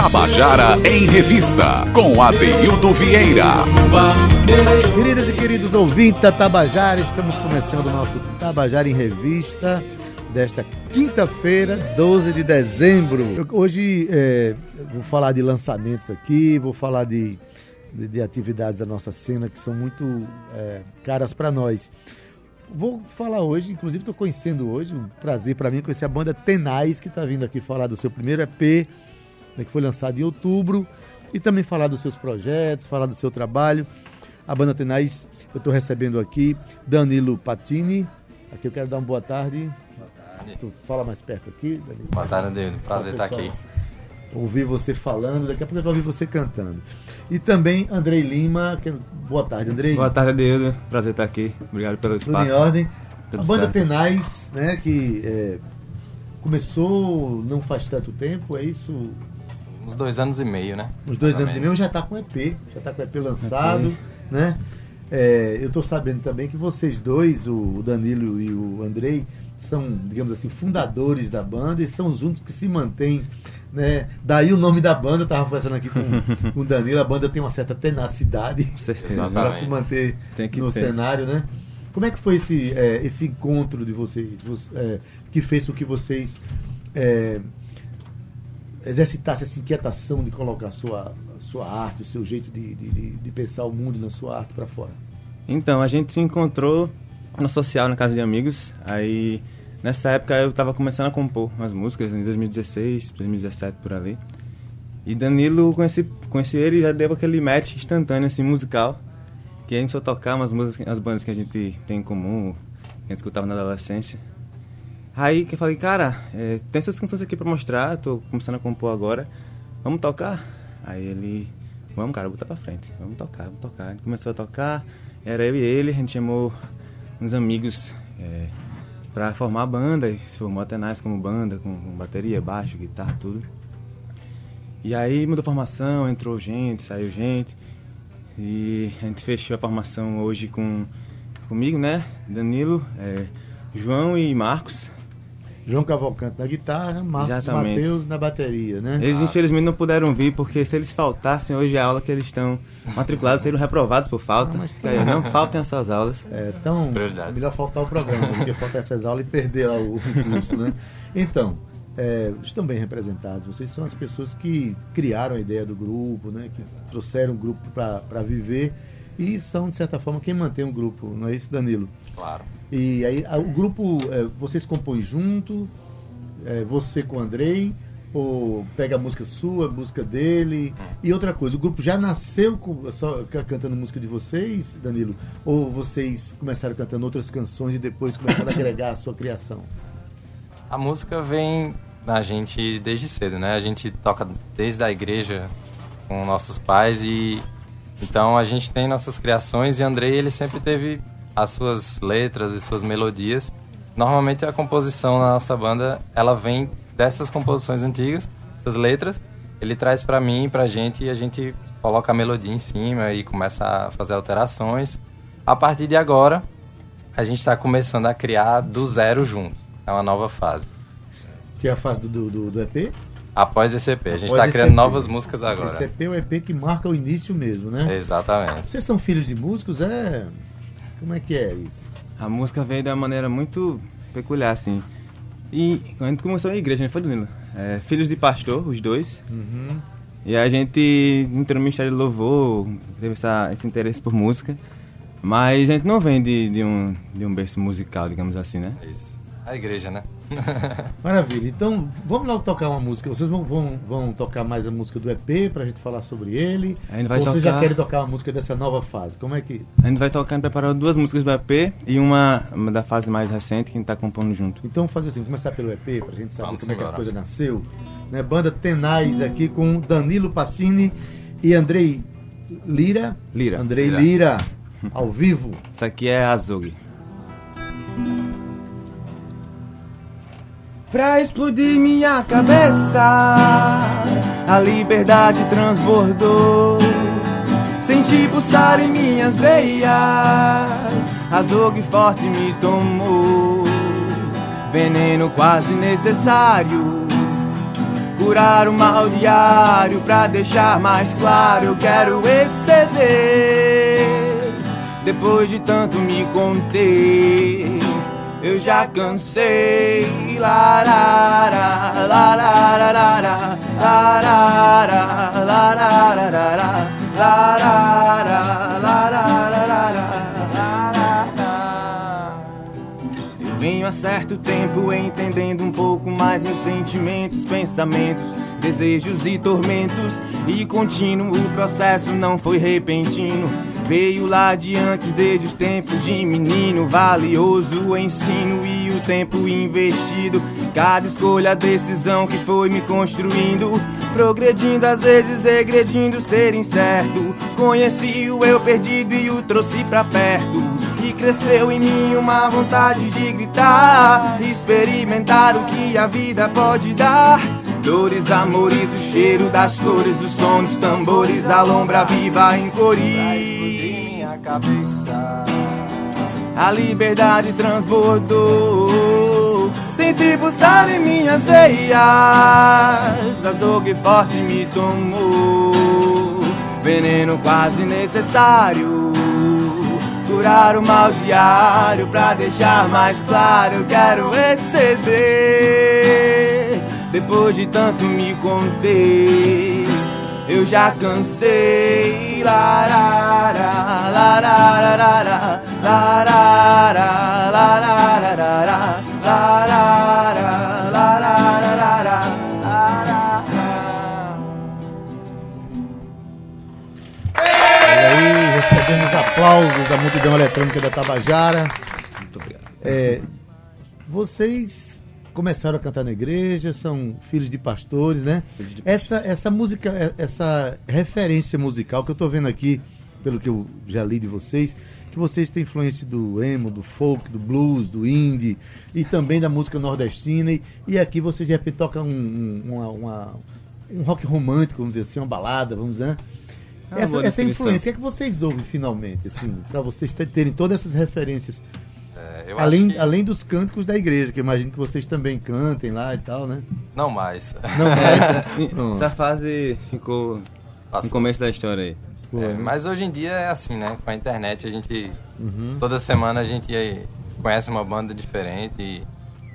Tabajara em Revista, com Adeildo Vieira. Queridas e queridos ouvintes da Tabajara, estamos começando o nosso Tabajara em Revista desta quinta-feira, 12 de dezembro. Eu, hoje é, vou falar de lançamentos aqui, vou falar de, de, de atividades da nossa cena que são muito é, caras para nós. Vou falar hoje, inclusive estou conhecendo hoje, um prazer para mim conhecer a banda Tenais, que está vindo aqui falar do seu primeiro EP, né, que foi lançado em outubro, e também falar dos seus projetos, falar do seu trabalho. A banda Tenais, eu estou recebendo aqui Danilo Patini. Aqui eu quero dar uma boa tarde. Boa tarde. Tu fala mais perto aqui, Danilo. Boa tarde, Danilo. Prazer estar aqui ouvir você falando, daqui a pouco eu vou ouvir você cantando. E também Andrei Lima, que... boa tarde, Andrei. Boa tarde, Deildo. Prazer estar aqui. Obrigado pelo espaço. Tudo em ordem. Tudo a banda certo. Tenais, né, que é, começou não faz tanto tempo, é isso? Uns dois anos e meio, né? Uns dois anos e meio já está com EP, já está com EP lançado, EP. né? É, eu estou sabendo também que vocês dois, o Danilo e o Andrei, são, digamos assim, fundadores da banda e são os únicos que se mantêm né? Daí o nome da banda, eu tava conversando aqui com, com o Danilo, a banda tem uma certa tenacidade para se manter no ter. cenário, né? Como é que foi esse, é, esse encontro de vocês, é, que fez com que vocês exercitassem essa inquietação de colocar sua, sua arte, o seu jeito de, de, de pensar o mundo na sua arte para fora? Então, a gente se encontrou no social, na casa de amigos, aí Nessa época eu estava começando a compor umas músicas, em 2016, 2017, por ali. E Danilo, conheci, conheci ele e já deu aquele match instantâneo, assim, musical. Que a gente só tocar umas músicas, as bandas que a gente tem em comum, que a gente escutava na adolescência. Aí que eu falei, cara, é, tem essas canções aqui pra mostrar, tô começando a compor agora, vamos tocar? Aí ele, vamos cara, botar pra frente, vamos tocar, vamos tocar. Gente começou a tocar, era eu e ele, a gente chamou uns amigos... É, para formar a banda, e se formou até Tenaz como banda, com, com, bateria, baixo, guitarra, tudo. E aí mudou a formação, entrou gente, saiu gente. E a gente fechou a formação hoje com comigo, né? Danilo, é, João e Marcos. João Cavalcante na guitarra, Marcos Matheus na bateria, né? Eles ah. infelizmente não puderam vir, porque se eles faltassem hoje a aula que eles estão matriculados, seriam reprovados por falta. Não, mas aí, não faltem as suas aulas. É, então, Verdade. melhor faltar o programa, porque faltar essas aulas e perder lá o curso, né? Então, é, estão bem representados. Vocês são as pessoas que criaram a ideia do grupo, né? Que trouxeram o grupo para viver e são, de certa forma, quem mantém o grupo, não é isso, Danilo? Claro. E aí o grupo, é, vocês compõem junto, é, você com o Andrei, ou pega a música sua, a música dele. Hum. E outra coisa, o grupo já nasceu com, só cantando música de vocês, Danilo? Ou vocês começaram cantando outras canções e depois começaram a agregar a sua criação? A música vem na gente desde cedo, né? A gente toca desde a igreja com nossos pais e então a gente tem nossas criações e Andrei ele sempre teve as suas letras e suas melodias. Normalmente a composição na nossa banda, ela vem dessas composições antigas, essas letras, ele traz para mim pra gente e a gente coloca a melodia em cima e começa a fazer alterações. A partir de agora, a gente está começando a criar do zero junto. É uma nova fase. Que é a fase do, do, do EP? Após esse EP. A gente está criando EP. novas músicas agora. Esse EP é o EP que marca o início mesmo, né? Exatamente. Vocês são filhos de músicos? É. Como é que é isso? A música veio de uma maneira muito peculiar, assim. E a gente começou a igreja, né? Foi Danilo? É, filhos de pastor, os dois. Uhum. E a gente entrou no Ministério de Louvor, teve essa, esse interesse por música. Mas a gente não vem de, de, um, de um berço musical, digamos assim, né? Isso. A igreja, né? Maravilha. Então, vamos logo tocar uma música. Vocês vão, vão, vão tocar mais a música do EP pra gente falar sobre ele? A gente vai Ou tocar... vocês já querem tocar uma música dessa nova fase? Como é que... A gente vai tocar, preparando duas músicas do EP e uma, uma da fase mais recente que a gente tá compondo junto. Então, vamos fazer assim, começar pelo EP pra gente saber vamos como embora. é que a coisa nasceu. Né? Banda Tenais aqui com Danilo Pastini e Andrei Lira. Lira. Andrei Lira, Lira ao vivo. Isso aqui é Azul. Pra explodir minha cabeça, a liberdade transbordou. Senti pulsar em minhas veias, azougue forte me tomou. Veneno quase necessário, curar o mal diário pra deixar mais claro. Eu quero exceder. Depois de tanto me conter, eu já cansei. Larara, larara, larara, larara, larara, Eu venho há certo tempo entendendo um pouco mais meus sentimentos, pensamentos, desejos e tormentos. E contínuo, o processo não foi repentino. Veio lá de antes, desde os tempos de menino. Valioso o ensino e o tempo investido. Cada escolha, decisão que foi me construindo. Progredindo, às vezes regredindo, ser incerto. Conheci o eu perdido e o trouxe pra perto. E cresceu em mim uma vontade de gritar. Experimentar o que a vida pode dar. Dores, amores, o cheiro das cores, o som dos tambores, a lombra viva em cores cabeça. A liberdade transbordou. Senti pulsar em minhas veias. Açougue forte me tomou. Veneno quase necessário. Curar o mal diário pra deixar mais claro. Eu quero exceder. Depois de tanto me conter eu já cansei. Larara, larara, larara, larara, larara, larara, larara, larara, E aí, recebendo os aplausos da multidão eletrônica da Tabajara. Muito obrigado. É, vocês começaram a cantar na igreja, são filhos de pastores, né? Essa, essa música, é- essa referência musical que eu tô vendo aqui, pelo que eu já li de vocês, que vocês têm influência do emo, do folk, do blues, do indie e também da música nordestina. E, e aqui vocês de repente tocam um, um, uma- uma- um rock romântico, vamos dizer assim, uma balada, vamos dizer, né? Uma Essa, essa influência, o que é que vocês ouvem finalmente, assim, para vocês ter- terem todas essas referências? É, eu Além, acho que- além dos cânticos da igreja, que eu imagino que vocês também cantem lá e tal, né? Não mais. Não. Pronto. Essa fase ficou no Passou. começo da história aí. É, mas hoje em dia é assim, né? Com a internet a gente. Uhum. Toda semana a gente aí conhece uma banda diferente e,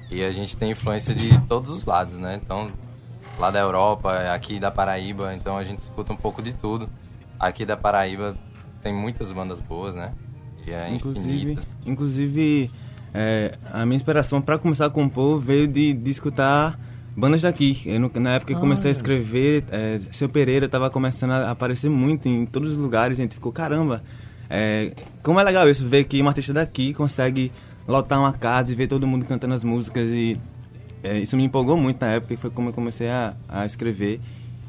e a gente tem influência de todos os lados, né? Então, lá da Europa, aqui da Paraíba, então a gente escuta um pouco de tudo. Aqui da Paraíba tem muitas bandas boas, né? E é Inclusive, infinitas. inclusive é, a minha inspiração para começar a compor veio de, de escutar bandas daqui. Eu, no- na época que eu comecei a escrever, é, Seu Pereira estava começando a aparecer muito em todos os lugares. A gente ficou, caramba, é, como é legal isso, ver que um artista daqui consegue lotar uma casa e ver todo mundo cantando as músicas. E é, isso me empolgou muito na época, que foi como eu comecei a, a escrever.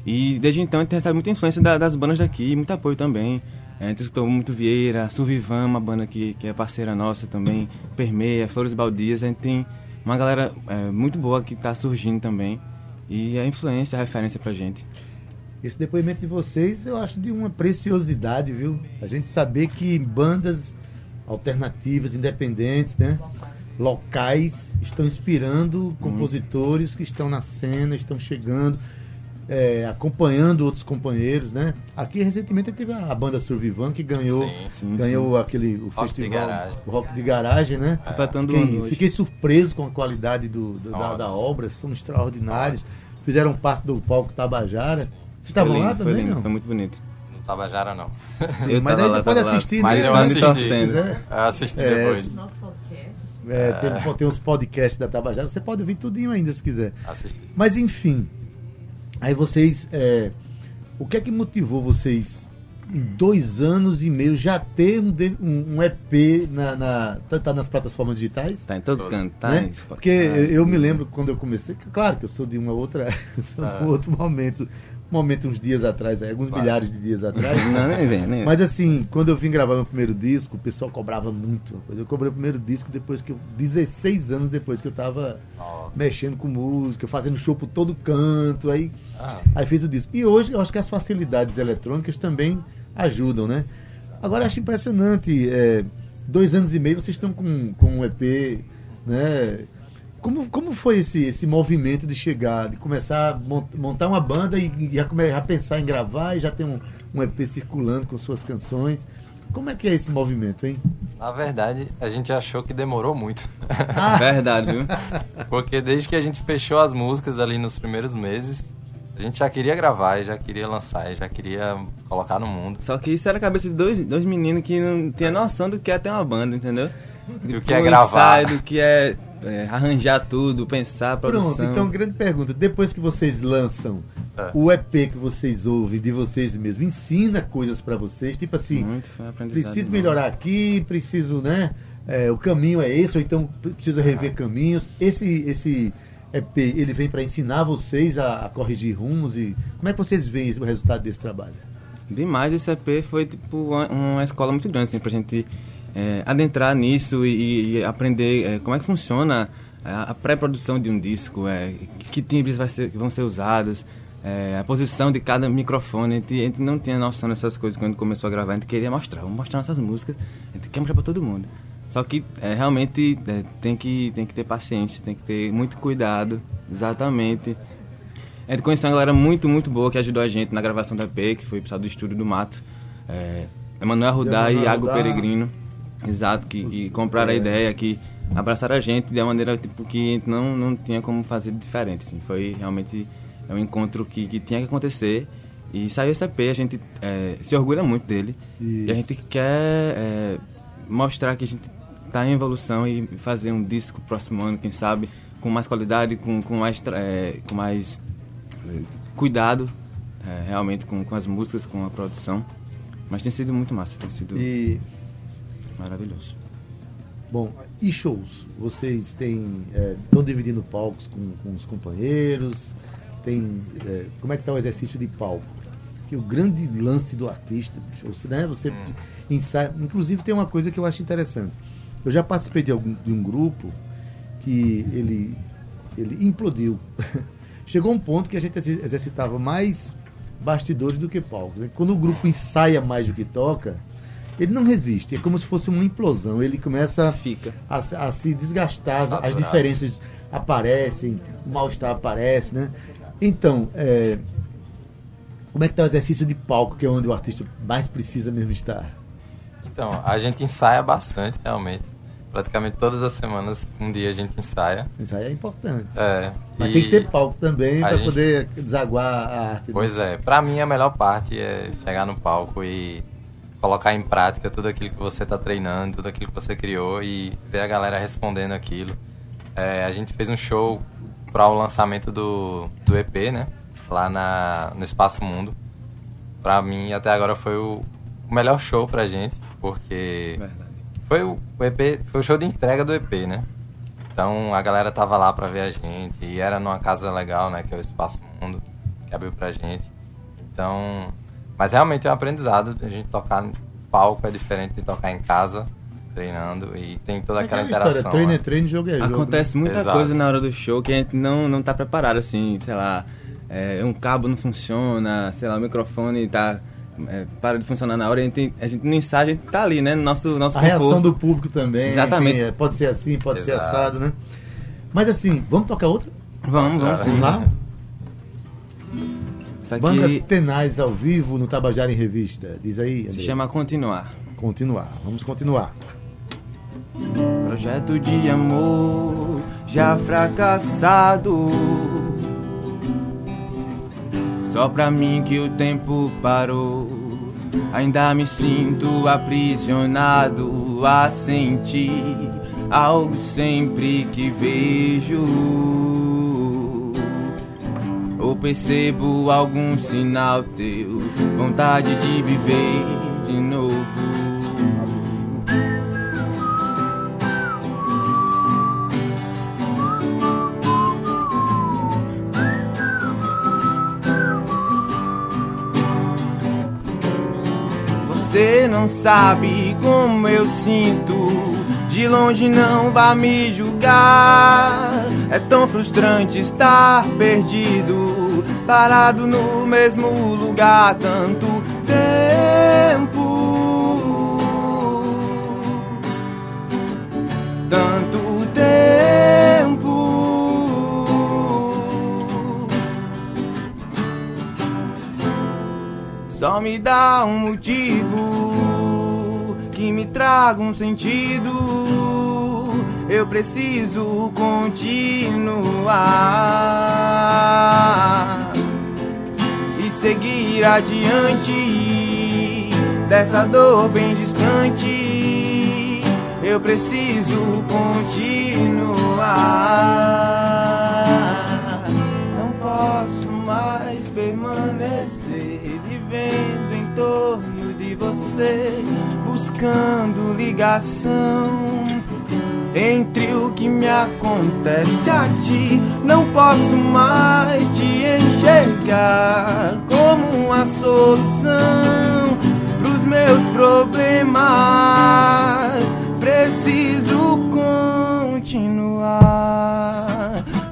E desde então a gente recebe muita influência da- das bandas daqui, muito apoio também. É, A gente escutou muito Vieira, Suvivan, uma banda que, que é parceira nossa também, Permeia, Flores Baldias. A gente tem uma galera é, muito boa que está surgindo também. E a influência, a referência pra gente. Esse depoimento de vocês eu acho de uma preciosidade, viu? A gente saber que bandas alternativas, independentes, né? Locais estão inspirando compositores que estão na cena, estão chegando, é, acompanhando outros companheiros, né? Aqui recentemente teve a, banda Survivan que ganhou, Sim, sim, ganhou aquele o Rock de festival o Rock de Garagem, né? O Fiquei, fiquei surpreso com a qualidade do, do- da, da obra, são extraordinários. Fizeram parte do palco Tabajara. Vocês estavam lá também, lindo, não? Foi muito bonito. Não Tabajara, não. Eu mas lá, pode tava lá. assistir, Mas né? eu assisti. quiser. Eu assisti É, depois. Nosso podcast. É, tem, tem uns podcasts da Tabajara, você pode ouvir tudinho ainda se quiser. Assisti. Mas enfim, aí vocês. é, o que é que motivou vocês em dois anos e meio já ter um, um- EP na, na- tá, tá nas plataformas digitais? Tá em todo canto, tá né? Porque eu, me lembro quando eu comecei, claro que eu sou de uma outra, sou de um outro momento, momento uns dias atrás, aí, alguns Claro. milhares de dias atrás. Não, nem vem, nem vem. Mas assim, quando eu vim gravar meu primeiro disco, o pessoal cobrava muito. Eu cobrei o primeiro disco depois que eu. 16 anos depois que eu tava Nossa. mexendo com música, fazendo show por todo canto. Aí, Ah, aí fiz o disco. E hoje eu acho que as facilidades eletrônicas também ajudam, né? Agora eu acho impressionante. é, dois anos e meio vocês estão com, com um EP, né? Como, como foi esse, esse movimento de chegar, de começar a mon- montar uma banda e, e já, já pensar em gravar e já ter um, um EP circulando com suas canções? Como é que é esse movimento, hein? Na verdade, a gente achou que demorou muito. Verdade, viu? Porque desde que a gente fechou as músicas ali nos primeiros meses, a gente já queria gravar, e já queria lançar, e já queria colocar no mundo. Só que isso era a cabeça de dois, dois meninos que não tinha noção do que é ter uma banda, entendeu? Do que é gravar. ensaio, do que é, é, arranjar tudo, pensar, produção. Pronto, então grande pergunta. Depois que vocês lançam É. o EP que vocês ouvem de vocês mesmos, ensina coisas pra vocês, tipo assim, Muito preciso bom. melhorar aqui, preciso, né? é, o caminho é esse, ou então preciso rever caminhos. Esse, esse EP, ele vem pra ensinar vocês a, a corrigir rumos e como é que vocês veem o resultado desse trabalho? Demais, esse EP foi tipo uma, uma escola muito grande, assim, pra gente é, adentrar nisso e, e aprender é, como é que funciona a, a pré-produção de um disco, é, que timbres ser, vão ser usados, é, a posição de cada microfone. A gente, a gente não tinha noção dessas coisas quando começou a gravar, a gente queria mostrar, vamos mostrar nossas músicas, a gente quer mostrar pra todo mundo. Só que realmente tem, que, tem que ter paciência, tem que ter muito cuidado, exatamente. A gente conheceu uma galera muito, muito boa que ajudou a gente na gravação da EP, que foi o pessoal do Estúdio do Mato. É, Emanuel Rudá e Iago. Peregrino. Exato, que, que compraram a é. ideia, que abraçaram a gente de uma maneira tipo, que a gente não, não tinha como fazer diferente. Assim. Foi realmente é um encontro que, que tinha que acontecer. E saiu esse EP, a gente é, se orgulha muito dele. E a Isso. gente quer é, mostrar que a gente está em evolução e fazer um disco próximo ano, quem sabe, com mais qualidade, com, com mais, é, com mais é, cuidado, realmente, com, com as músicas, com a produção. Mas tem sido muito massa, tem sido E, maravilhoso. bom, e shows? Vocês têm. Estão dividindo palcos com, com os companheiros? Tem, é, como é que está o exercício de palco? Que o grande lance do artista, você, né, você ensaia. Inclusive tem uma coisa que eu acho interessante. Eu já participei de, algum, de um grupo que ele, ele implodiu. Chegou um ponto que a gente exer- exercitava mais bastidores do que palcos. né? Quando o grupo ensaia mais do que toca, ele não resiste. É como se fosse uma implosão. Ele começa Fica. a, se- a se desgastar, as- as Saturado. diferenças aparecem, o mal-estar aparece, né? Então, é, como é que está o exercício de palco, que é onde o artista mais precisa mesmo estar? Então, a gente ensaia bastante, realmente. Praticamente todas as semanas, um dia a gente ensaia. Aí é importante. É, Mas tem que ter palco também para gente- poder desaguar a arte. né? Pois é, pra mim a melhor parte é chegar no palco e colocar em prática tudo aquilo que você tá treinando, tudo aquilo que você criou e ver a galera respondendo aquilo. É, a gente fez um show para o lançamento do, do EP, né? Lá na, no Espaço Mundo. Pra mim, até agora foi o, o melhor show pra gente, porque Verdade. foi o, o EP, foi o show de entrega do EP, né? Então a galera tava lá pra ver a gente e era numa casa legal, né? Que é o Espaço Mundo, que abriu pra gente. Então, mas realmente é um aprendizado. A gente tocar no palco é diferente de tocar em casa, treinando e tem toda aquela Aquela história, interação. treino é né? treino, jogo é jogo. Acontece muita Exato. coisa na hora do show que a gente não, não tá preparado, assim, sei lá, é, um cabo não funciona, sei lá, o microfone tá. é, para de funcionar na hora, a gente, a gente no ensaio a gente tá ali, né? No nosso, nosso A reação conforto. do público também. Exatamente. enfim, é, pode ser assim, pode ser Exato. assado, né? Mas assim, vamos tocar outra? Vamos, vamos. Vamos lá? Isso Banda aqui Tenaz ao vivo no Tabajara em Revista. Diz aí, se André. chama Continuar. Continuar. Vamos continuar. Projeto de amor já fracassado. Só pra mim que o tempo parou. Ainda me sinto aprisionado a sentir algo sempre que vejo. Ou percebo algum sinal teu, vontade de viver de novo. Você não sabe como eu sinto. De longe não vá me julgar. É tão frustrante estar perdido, parado no mesmo lugar tanto tempo. Tanto tempo. Só me dá um motivo que me traga um sentido. Eu preciso continuar. Seguir adiante dessa dor bem distante. Eu preciso continuar. Não posso mais permanecer vivendo em torno de você, buscando ligação entre o que me acontece a ti. Não posso mais te enxergar como uma solução pros meus problemas. Preciso continuar.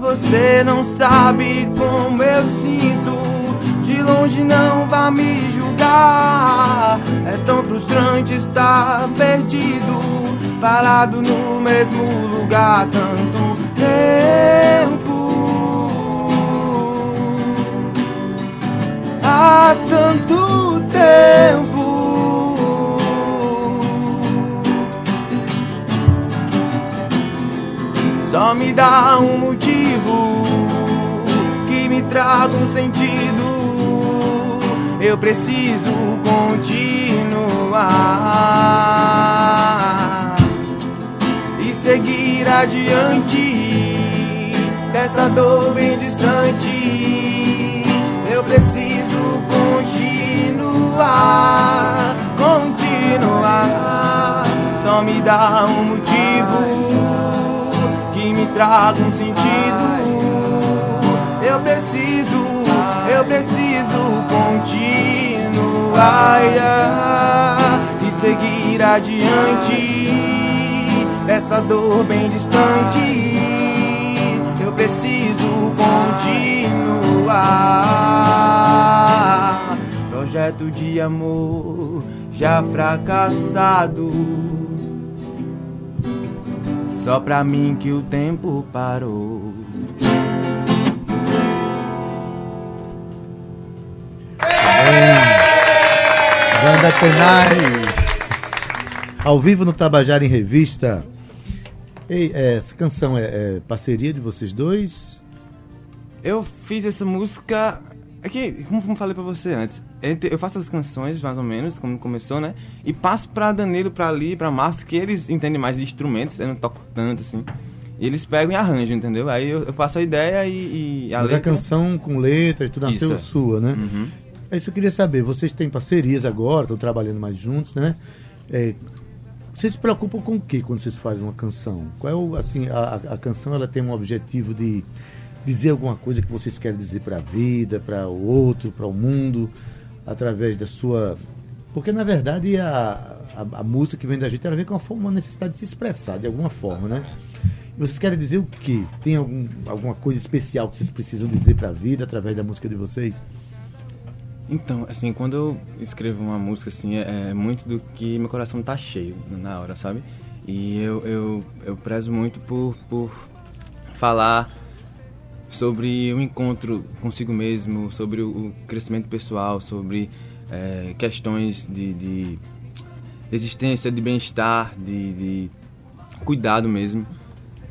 Você não sabe como eu sinto. Longe não vá me julgar. É tão frustrante estar perdido, parado no mesmo lugar tanto tempo. Há tanto tempo. Só me dá um motivo que me traga um sentido. Eu preciso continuar e seguir adiante dessa dor bem distante. Eu preciso continuar, continuar. Só me dá um motivo que me traga um sentido. Eu preciso, eu preciso continuar e seguir adiante dessa dor bem distante. Eu preciso continuar. Projeto de amor já fracassado. Só pra mim que o tempo parou. Banda Tenaz. Ao vivo no Tabajara em Revista. Ei, é, essa canção é, é parceria de vocês dois? Eu fiz essa música. Aqui, como eu falei pra você antes, eu faço as canções, mais ou menos, como começou, né? E passo pra Danilo, pra Ali, pra Márcio, que eles entendem mais de instrumentos, eu não toco tanto, assim. E eles pegam e arranjam, entendeu? Aí eu, eu passo a ideia e, e a Mas letra... a canção com letra e tudo nasceu Isso. sua, né? Uhum. É isso que eu queria saber. Vocês têm parcerias agora, estão trabalhando mais juntos, né? É, vocês se preocupam com o que quando vocês fazem uma canção? Qual é o, assim, a, a- canção ela tem um objetivo de dizer alguma coisa que vocês querem dizer para a vida, para o outro, para o mundo, através da sua... Porque, na verdade, a, a, a música que vem da gente ela vem com uma, uma necessidade de se expressar, de alguma forma, né? E vocês querem dizer o quê? Tem algum, alguma coisa especial que vocês precisam dizer para a vida através da música de vocês? Então, assim, quando eu escrevo uma música, assim, é, é muito do que meu coração tá cheio na hora, sabe? E eu, eu, eu prezo muito por, por falar sobre o encontro consigo mesmo, sobre o, crescimento pessoal, sobre é, questões de, de existência, de bem-estar, de, de cuidado mesmo.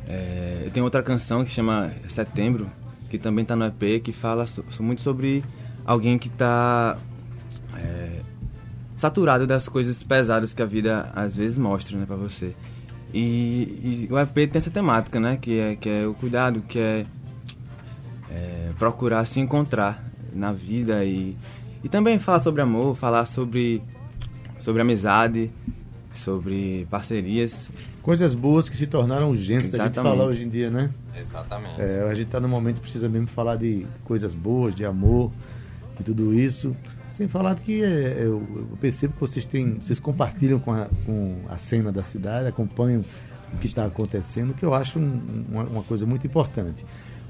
É, eu tenho outra canção que chama Setembro, que também está no EP, que fala so- muito sobre alguém que está saturado das coisas pesadas que a vida às vezes mostra né, para você. E, e o EP tem essa temática, né? Que é, que é o cuidado, que é, é procurar se encontrar na vida e, e também falar sobre amor, falar sobre, sobre amizade, sobre parcerias. Coisas boas que se tornaram urgentes da gente falar hoje em dia, né? Exatamente. É, a gente está no momento que precisa mesmo falar de coisas boas, de amor e tudo isso. Sem falar que é, eu, percebo que vocês têm, vocês compartilham com a, com a cena da cidade, acompanham o que está acontecendo, que eu acho um- uma, uma coisa muito importante.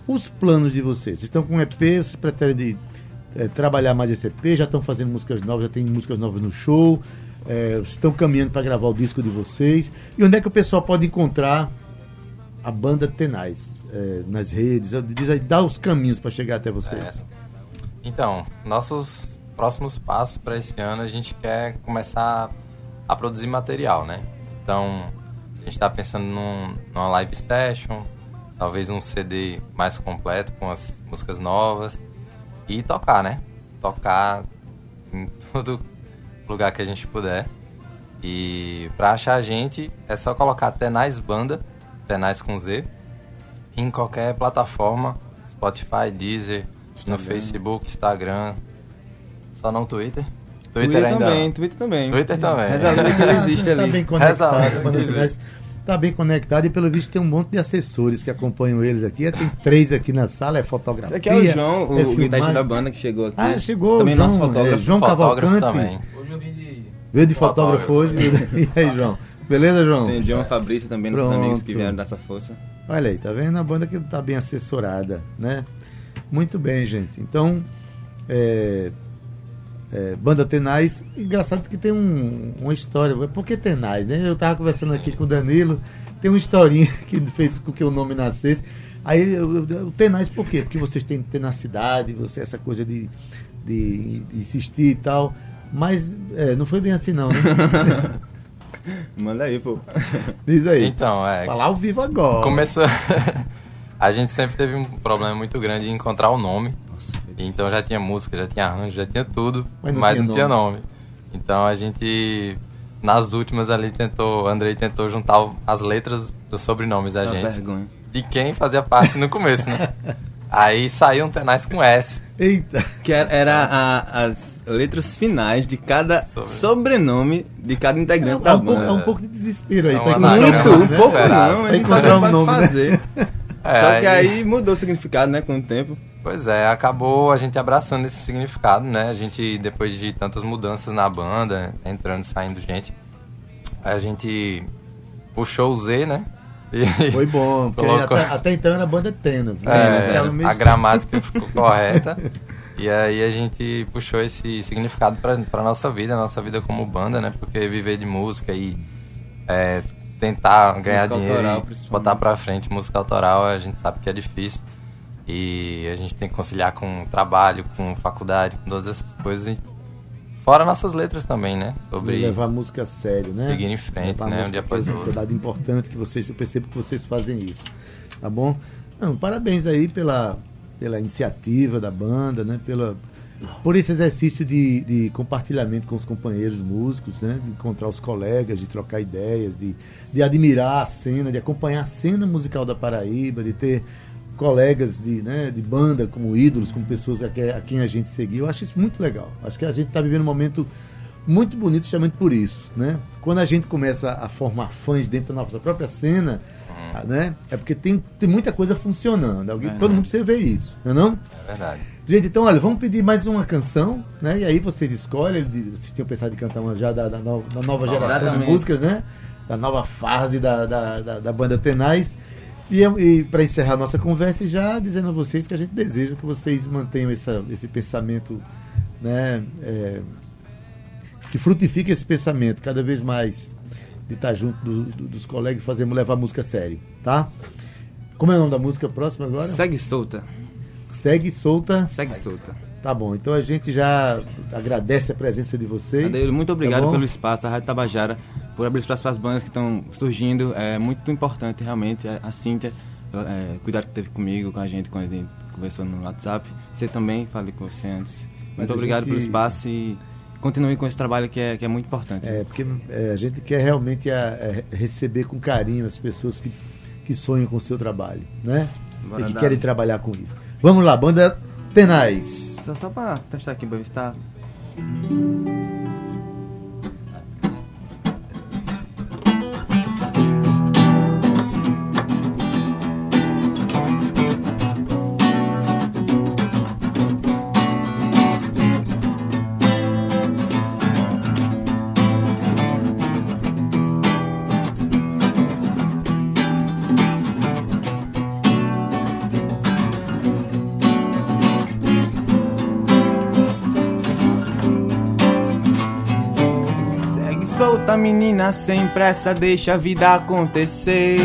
Os planos de vocês, vocês estão com um EP, vocês pretendem de, é, trabalhar mais esse EP, já estão fazendo músicas novas, já tem músicas novas no show, é, estão caminhando para gravar o disco de vocês. E onde é que o pessoal pode encontrar a banda Tenaz é, nas redes? Diz aí, dá os caminhos para chegar até vocês. Então, nossos próximos passos para esse ano a gente quer começar a produzir material, né? Então a gente está pensando num, numa live session, talvez um CD mais completo com as músicas novas e tocar, né? Tocar em todo lugar que a gente puder. E para achar a gente é só colocar Tenais Banda, Tenais com Z, em qualquer plataforma, Spotify, Deezer, Instagram. no Facebook, Instagram, só não Twitter. Twitter, Twitter ainda. também, Twitter também. Twitter também. Reza que ele existe ali. Tá bem conectado. Tá bem conectado e pelo visto tem um monte de assessores que acompanham eles aqui. Tem três aqui na sala, é fotografia. Esse aqui é o João, o, é o guitarrista da banda que chegou aqui. Ah, chegou. Também João, nosso fotógrafo. É, João fotógrafo Cavalcante. Também. Hoje eu vim de. Veio de fotógrafo, fotógrafo hoje. e aí, João? Beleza, João? Tem João Fabrício também, nossos amigos que vieram dessa força. Olha aí, tá vendo? A banda que tá bem assessorada, né? Muito bem, gente. Então, é, é, banda Tenais. Engraçado que tem um, uma história. Por que Tenais? Né? Eu estava conversando aqui com o Danilo, tem uma historinha que fez com que o nome nascesse. Aí o Tenais por quê? Porque vocês têm tenacidade, você essa coisa de, de, de insistir e tal. Mas é, não foi bem assim não, né? Manda aí, pô. Diz aí. Então, é. Falar ao vivo agora. Começou. a gente sempre teve um problema muito grande em encontrar o nome. Então já tinha música, já tinha arranjo, já tinha tudo, mas não, mas tinha, não tinha nome. Então a gente, nas últimas ali, tentou, Andrei tentou juntar as letras dos sobrenomes da gente. Vergonha. De quem fazia parte no começo, né? Aí saiu um Tenais com S. Eita! Que era, era a, as letras finais de cada Sobre. sobrenome de cada integrante é, da é um. Pouco, é um pouco de desespero aí. É um muito, um pouco não, a gente sabe o que nome, fazer. Né? É, Só que aí... aí mudou o significado, né, com o tempo. Pois é, acabou a gente abraçando esse significado, né? A gente, depois de tantas mudanças na banda, entrando e saindo gente, a gente puxou o Z, né? E Foi bom, porque colocou... até, até, então era banda Tenas, né? É, a gramática ficou correta. E aí a gente puxou esse significado para pra nossa vida, nossa vida como banda, né? Porque viver de música e é, tentar ganhar música dinheiro autoral, e botar pra frente música autoral, a gente sabe que é difícil. E a gente tem que conciliar com trabalho, com faculdade, com todas essas coisas. Fora nossas letras também, né? Sobre levar a música a sério, né? Seguir em frente, levar né? Um dia após o outro. Cuidado importante que vocês, eu percebo que vocês fazem isso. Tá bom? Não, parabéns aí pela, pela iniciativa da banda, né? Pela, por esse exercício de, de compartilhamento com os companheiros músicos, né? De encontrar os colegas, de trocar ideias, de, de admirar a cena, de acompanhar a cena musical da Paraíba, de ter colegas de, né, de banda como ídolos, como pessoas a, a quem a gente seguiu. Eu acho isso muito legal. Acho que a gente está vivendo um momento muito bonito justamente por isso, né? Quando a gente começa a formar fãs dentro da nossa própria cena, uhum. né? É porque tem, tem muita coisa funcionando. Alguém, todo mundo precisa ver isso, não é não? É verdade. Gente, então, olha, vamos pedir mais uma canção, né? E aí vocês escolhem. Vocês tinham pensado em cantar uma já da, da, nova, da nova geração de músicas, né? Da nova fase da, da, da, da banda Tenais. E, e para encerrar nossa conversa, já dizendo a vocês que a gente deseja que vocês mantenham essa, esse pensamento, né, é, que frutifique esse pensamento cada vez mais de estar junto do, do, dos colegas e fazermos levar a música a sério, tá? Como é o nome da música próxima agora? Segue solta. Segue solta. Segue solta. Tá bom, então a gente já agradece a presença de vocês. Adeiro, muito obrigado tá pelo espaço, a Rádio Tabajara, por abrir espaço para as bandas que estão surgindo. É muito importante, realmente. A Cíntia, é, cuidado que teve comigo, com a gente, quando a gente conversou no WhatsApp. Você também, falei com você antes. Muito obrigado gente... pelo espaço e continue com esse trabalho que é, que é muito importante. É, porque é, a gente quer realmente a, é, a receber com carinho as pessoas que, que sonham com o seu trabalho, né? Bora e que dar. querem trabalhar com isso. Vamos lá, banda Tenais. Só, só para testar aqui para ver se tá. Menina sem pressa, deixa a vida acontecer.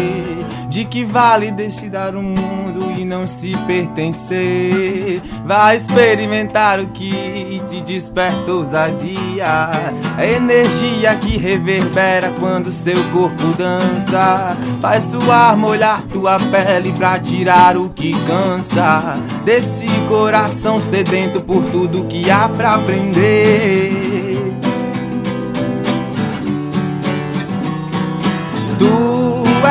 De que vale decidir o mundo e não se pertencer? Vai experimentar o que te desperta ousadia. A energia que reverbera quando seu corpo dança. Faz suar, molhar tua pele pra tirar o que cansa. Desse coração sedento por tudo que há pra aprender.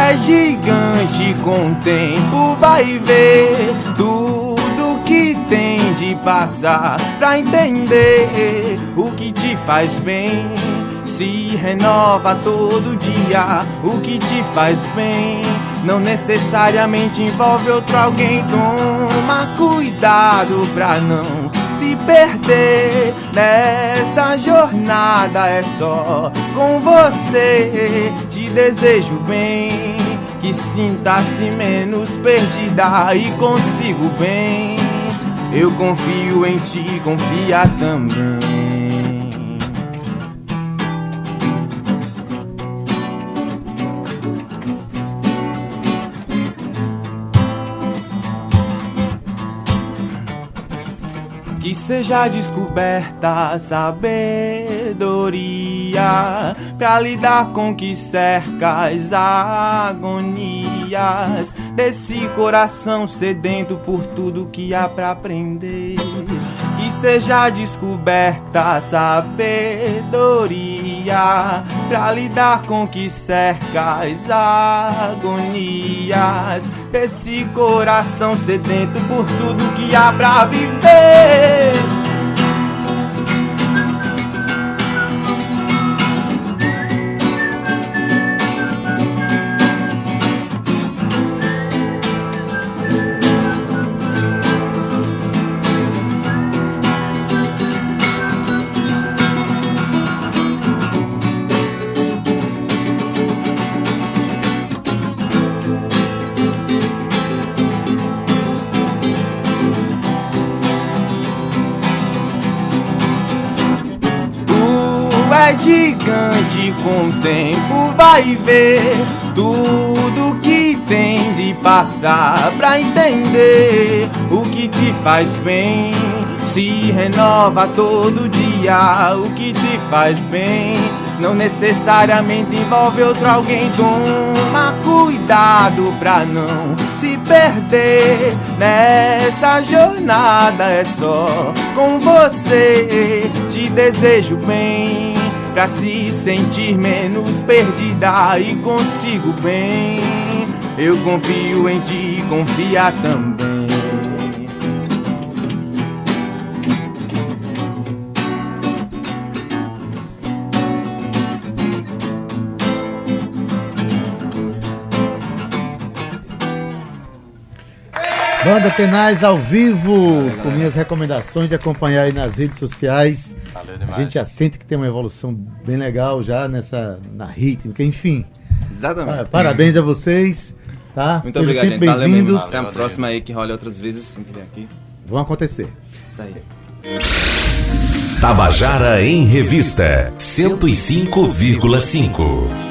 És gigante com o tempo, vai ver tudo que tem de passar pra entender o que te faz bem. Se renova todo dia, o que te faz bem. Não necessariamente envolve outro alguém. Toma cuidado pra não se perder nessa jornada. É só com você. Desejo bem. Que sinta-se menos perdida e consigo bem. Eu confio em ti, confia também. Seja descoberta sabedoria pra lidar com que cerca as agonias desse coração sedento por tudo que há pra aprender. Que seja descoberta sabedoria pra lidar com que cerca as agonias desse coração sedento por tudo que há pra viver. Vai ver tudo que tem de passar pra entender o que te faz bem. Se renova todo dia, o que te faz bem. Não necessariamente envolve outro alguém. Toma cuidado pra não se perder nessa jornada. É só com você. Te desejo bem pra se sentir menos perdida e consigo bem. Eu confio em ti, confia também. Banda Tenaz ao vivo, com minhas recomendações de acompanhar aí nas redes sociais. Valeu A demais. gente já sente que tem uma evolução bem legal já nessa na rítmica, enfim. Exatamente. Ah, Parabéns a vocês, tá? Muito Sejam obrigado, sempre bem-vindos. Até a próxima aí que role outras vezes, aqui. Vão acontecer. Isso aí. Tabajara em Revista 105,5.